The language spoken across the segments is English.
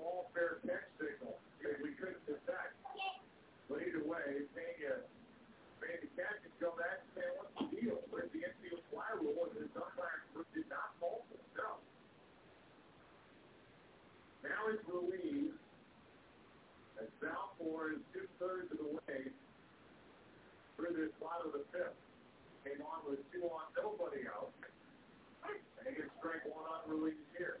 all fair catch signal. We couldn't detect. But either way, Pena, Pena catches come back and say, what's the deal? Where's the infield fly rule? And his umpire did not fault himself. Now it's Ruiz. And Balfour is two-thirds of the way through this bottom of the fifth. Came on with two on, nobody out. And he gets strike one on Ruiz here.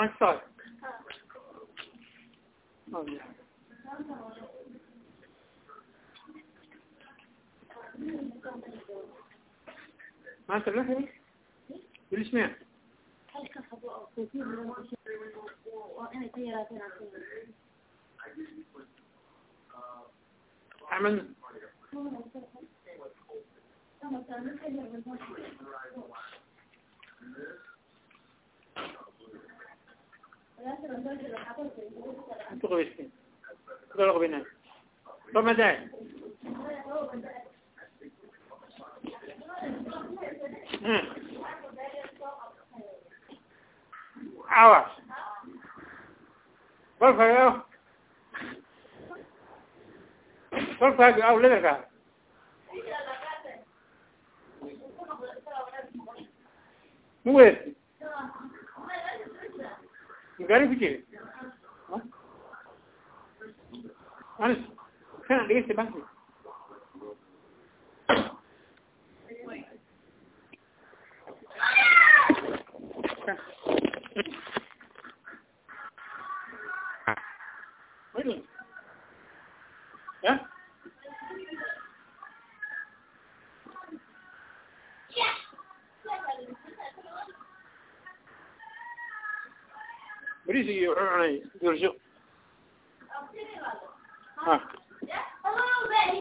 हाँ sir हाँ चल रहा है English में أعمل Tuko biski. Tuko loko bina. Tuko mende. Hmm. Awas. yo. au गर्भ के Honest. Can't leave the bank. Wait. bariisigii wuxuu cunay doorsho